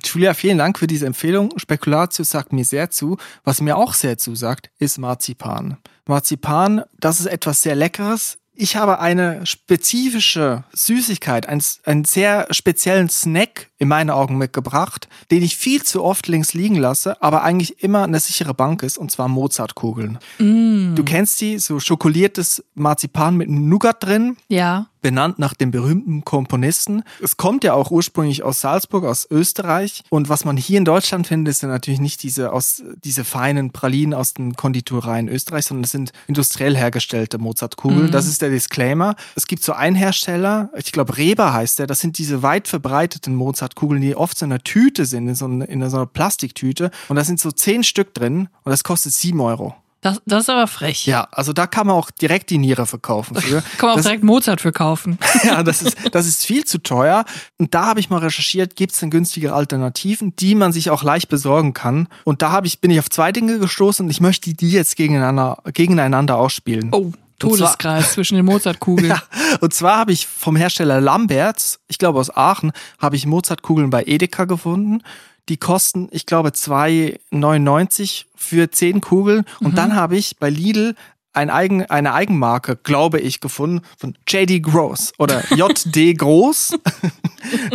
Julia, vielen Dank für diese Empfehlung. Spekulatius sagt mir sehr zu. Was mir auch sehr zusagt, ist Marzipan. Marzipan, das ist etwas sehr Leckeres. Ich habe eine spezifische Süßigkeit, einen, einen sehr speziellen Snack in meinen Augen mitgebracht, den ich viel zu oft links liegen lasse, aber eigentlich immer eine sichere Bank ist, und zwar Mozartkugeln. Du kennst die, so schokoliertes Marzipan mit Nougat drin Ja. benannt nach dem berühmten Komponisten. Es kommt ja auch ursprünglich aus Salzburg, aus Österreich. Und was man hier in Deutschland findet, sind natürlich nicht diese aus diese feinen Pralinen aus den Konditoreien Österreich, sondern es sind industriell hergestellte Mozartkugeln. Das ist der Disclaimer. Es gibt so einen Hersteller, ich glaube Reber heißt der. Das sind diese weit verbreiteten Mozartkugeln, die oft so in einer Tüte sind, in so, einer- in so einer Plastiktüte. Und da sind so zehn Stück drin und das kostet sieben Euro. Das, das ist aber frech. Ja, also da kann man auch direkt die Niere verkaufen. Für. Kann man auch Das- direkt Mozart für kaufen. ja, das ist, das ist viel zu teuer. Und da habe ich mal recherchiert, gibt es denn günstigere Alternativen, die man sich auch leicht besorgen kann. Und da habe ich, bin ich auf zwei Dinge gestoßen und ich möchte die jetzt gegeneinander, gegeneinander ausspielen. Oh, Todeskreis zwischen den Mozartkugeln. Ja, und zwar habe ich vom Hersteller Lamberts, ich glaube aus Aachen, habe ich Mozartkugeln bei Edeka gefunden. Die kosten, ich glaube, 2,99 für 10 Kugeln. Und dann habe ich bei Lidl ein Eigen, eine Eigenmarke, glaube ich, gefunden von JD Gross oder JD Groß.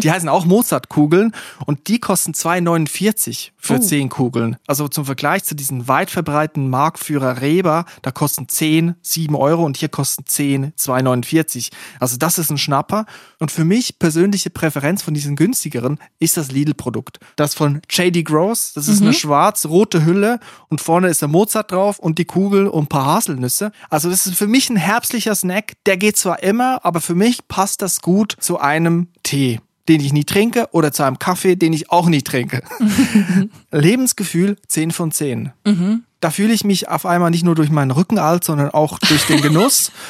Die heißen auch Mozartkugeln und die kosten 2,49 für Oh. 10 Kugeln. Also zum Vergleich zu diesen weit verbreiteten Marktführer Reber, da kosten 10, 7 Euro und hier kosten 10, 2,49. Also das ist ein Schnapper. Und für mich persönliche Präferenz von diesen günstigeren ist das Lidl-Produkt. Das von JD Gross, das ist eine schwarz-rote Hülle und vorne ist der Mozart drauf und die Kugel und ein paar Haselnüsse. Also das ist für mich ein herbstlicher Snack. Der geht zwar immer, aber für mich passt das gut zu einem Tee den ich nie trinke oder zu einem Kaffee, den ich auch nie trinke. Lebensgefühl 10 von 10. Da fühle ich mich auf einmal nicht nur durch meinen Rücken alt, sondern auch durch den Genuss.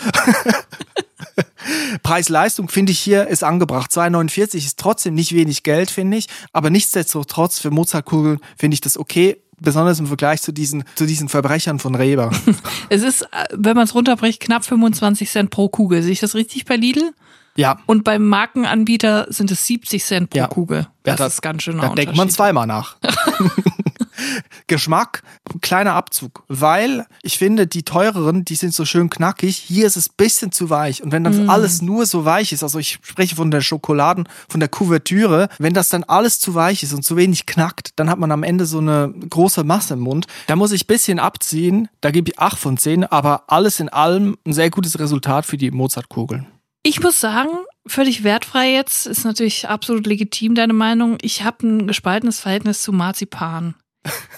Preis-Leistung finde ich hier ist angebracht. 2,49 ist trotzdem nicht wenig Geld, finde ich. Aber nichtsdestotrotz für Mozartkugeln finde ich das okay. Besonders im Vergleich zu diesen, zu diesen Verbrechern von Reber. Es ist, äh, wenn man es runterbricht, knapp 25 Cent pro Kugel. Sehe ich das richtig bei Lidl? Ja. Und beim Markenanbieter sind es 70 Cent pro Ja. Kugel. Ja, Das ist ganz schön Da denkt man zweimal nach. Geschmack, kleiner Abzug, weil ich finde, die teureren, die sind so schön knackig. Hier ist es bisschen zu weich. Und wenn dann Mm. alles nur so weich ist, also ich spreche von der Schokoladen, von der Kuvertüre, wenn das dann alles zu weich ist und zu wenig knackt, dann hat man am Ende so eine große Masse im Mund. Da muss ich bisschen abziehen. Da gebe ich 8 von 10, aber alles in allem ein sehr gutes Resultat für die Mozartkugeln. Ich muss sagen, völlig wertfrei jetzt, ist natürlich absolut legitim deine Meinung. Ich habe ein gespaltenes Verhältnis zu Marzipan.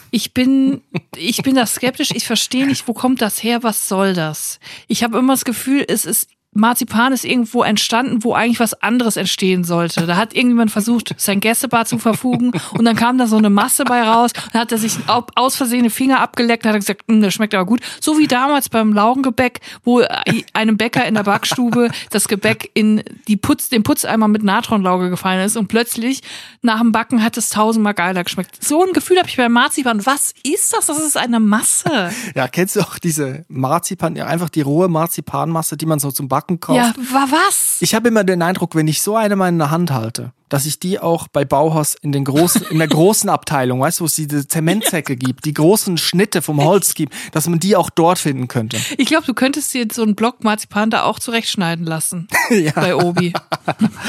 Ich bin, ich bin da skeptisch. Ich verstehe nicht, wo kommt das her? Was soll das? Ich habe immer das Gefühl, es ist Marzipan ist irgendwo entstanden, wo eigentlich was anderes entstehen sollte. Da hat irgendjemand versucht, sein Gästebad zu verfugen und dann kam da so eine Masse bei raus. Dann hat er sich aus Versehen Finger abgeleckt und hat gesagt, hm, das schmeckt aber gut. So wie damals beim Laugengebäck, wo einem Bäcker in der Backstube das Gebäck in die Putz, den Putzeimer mit Natronlauge gefallen ist und plötzlich nach dem Backen hat es tausendmal geiler geschmeckt. So ein Gefühl habe ich bei Marzipan. Was ist das? Das ist eine Masse. Ja, kennst du auch diese Marzipan, einfach die rohe Marzipanmasse, die man so zum Backen Backen kauft. Ja, war was? Ich habe immer den Eindruck, wenn ich so eine mal in der Hand halte, dass ich die auch bei Bauhaus in den großen, in der großen Abteilung, weißt du, wo es diese Zementsäcke gibt, die großen Schnitte vom Holz gibt, dass man die auch dort finden könnte. Ich glaube, du könntest dir so einen Block Marzipan da auch zurechtschneiden lassen. ja. Bei Obi.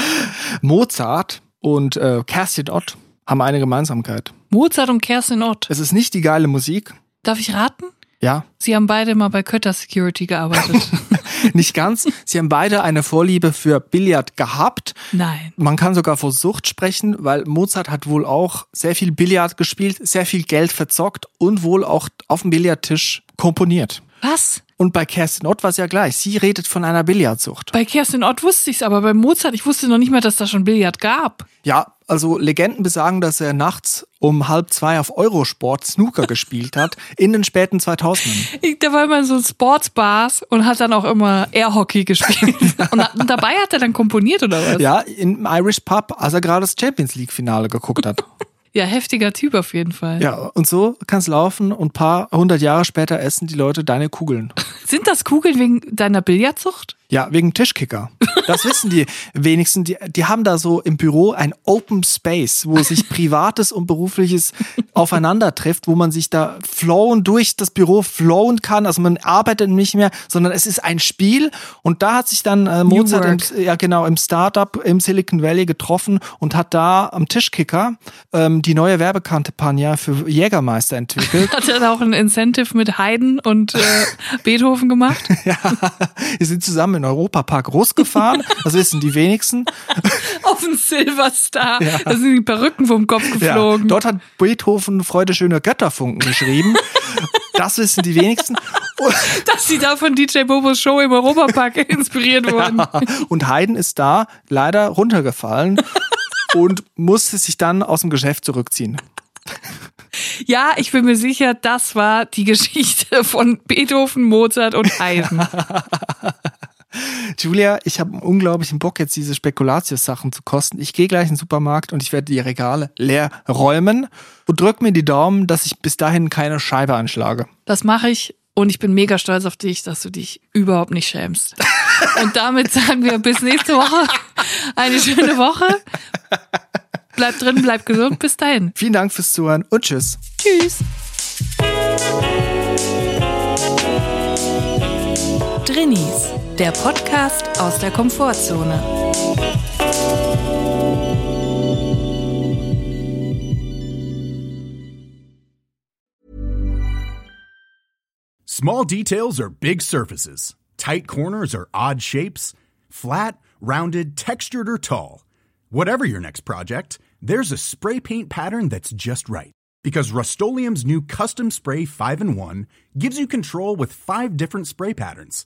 Mozart und äh, Kerstin Ott haben eine Gemeinsamkeit. Mozart und Kerstin Ott. Es ist nicht die geile Musik. Darf ich raten? Ja. Sie haben beide mal bei Kötter Security gearbeitet. Nicht ganz. Sie haben beide eine Vorliebe für Billard gehabt. Nein. Man kann sogar vor Sucht sprechen, weil Mozart hat wohl auch sehr viel Billard gespielt, sehr viel Geld verzockt und wohl auch auf dem Billardtisch komponiert. Was? Und bei Kerstin Ott war es ja gleich. Sie redet von einer Billardsucht. Bei Kerstin Ott wusste ich es, aber bei Mozart, ich wusste noch nicht mal, dass da schon Billard gab. Ja, also Legenden besagen, dass er nachts um halb zwei auf Eurosport Snooker gespielt hat in den späten 2000ern. Ich, da war immer in so Sportsbars und hat dann auch immer Airhockey gespielt. und, und dabei hat er dann komponiert oder was? Ja, im Irish Pub, als er gerade das Champions League Finale geguckt hat. Ja, heftiger Typ auf jeden Fall. Ja, und so kann es laufen und ein paar hundert Jahre später essen die Leute deine Kugeln. Sind das Kugeln wegen deiner Billardzucht? Ja, wegen Tischkicker. Das wissen die wenigsten. Die, die haben da so im Büro ein Open Space, wo sich Privates und Berufliches aufeinander trifft, wo man sich da flowen durch das Büro flowen kann. Also man arbeitet nicht mehr, sondern es ist ein Spiel. Und da hat sich dann äh, Mozart im, ja genau im Startup im Silicon Valley getroffen und hat da am Tischkicker ähm, die neue Werbekampagne für Jägermeister entwickelt. Hat er da auch ein Incentive mit Haydn und äh, Beethoven gemacht? ja, wir sind zusammen in Europapark groß gefahren. Das wissen die wenigsten. Auf dem Silverstar. Ja. Da sind die Perücken vom Kopf geflogen. Ja. Dort hat Beethoven Freude schöner Götterfunken geschrieben. Das wissen die wenigsten. Dass sie da von DJ Bobos Show im Europapark inspiriert wurden. Ja. Und Haydn ist da leider runtergefallen und musste sich dann aus dem Geschäft zurückziehen. Ja, ich bin mir sicher, das war die Geschichte von Beethoven, Mozart und Haydn. Julia, ich habe einen unglaublichen Bock, jetzt diese Spekulatius-Sachen zu kosten. Ich gehe gleich in den Supermarkt und ich werde die Regale leer räumen und drück mir die Daumen, dass ich bis dahin keine Scheibe anschlage. Das mache ich und ich bin mega stolz auf dich, dass du dich überhaupt nicht schämst. Und damit sagen wir bis nächste Woche. Eine schöne Woche. Bleib drin, bleib gesund. Bis dahin. Vielen Dank fürs Zuhören und tschüss. Tschüss. Drinnies, der Podcast aus der Komfortzone. Small details are big surfaces. Tight corners are odd shapes. Flat, rounded, textured, or tall. Whatever your next project, there's a spray paint pattern that's just right. Because Rust new Custom Spray 5 in 1 gives you control with five different spray patterns.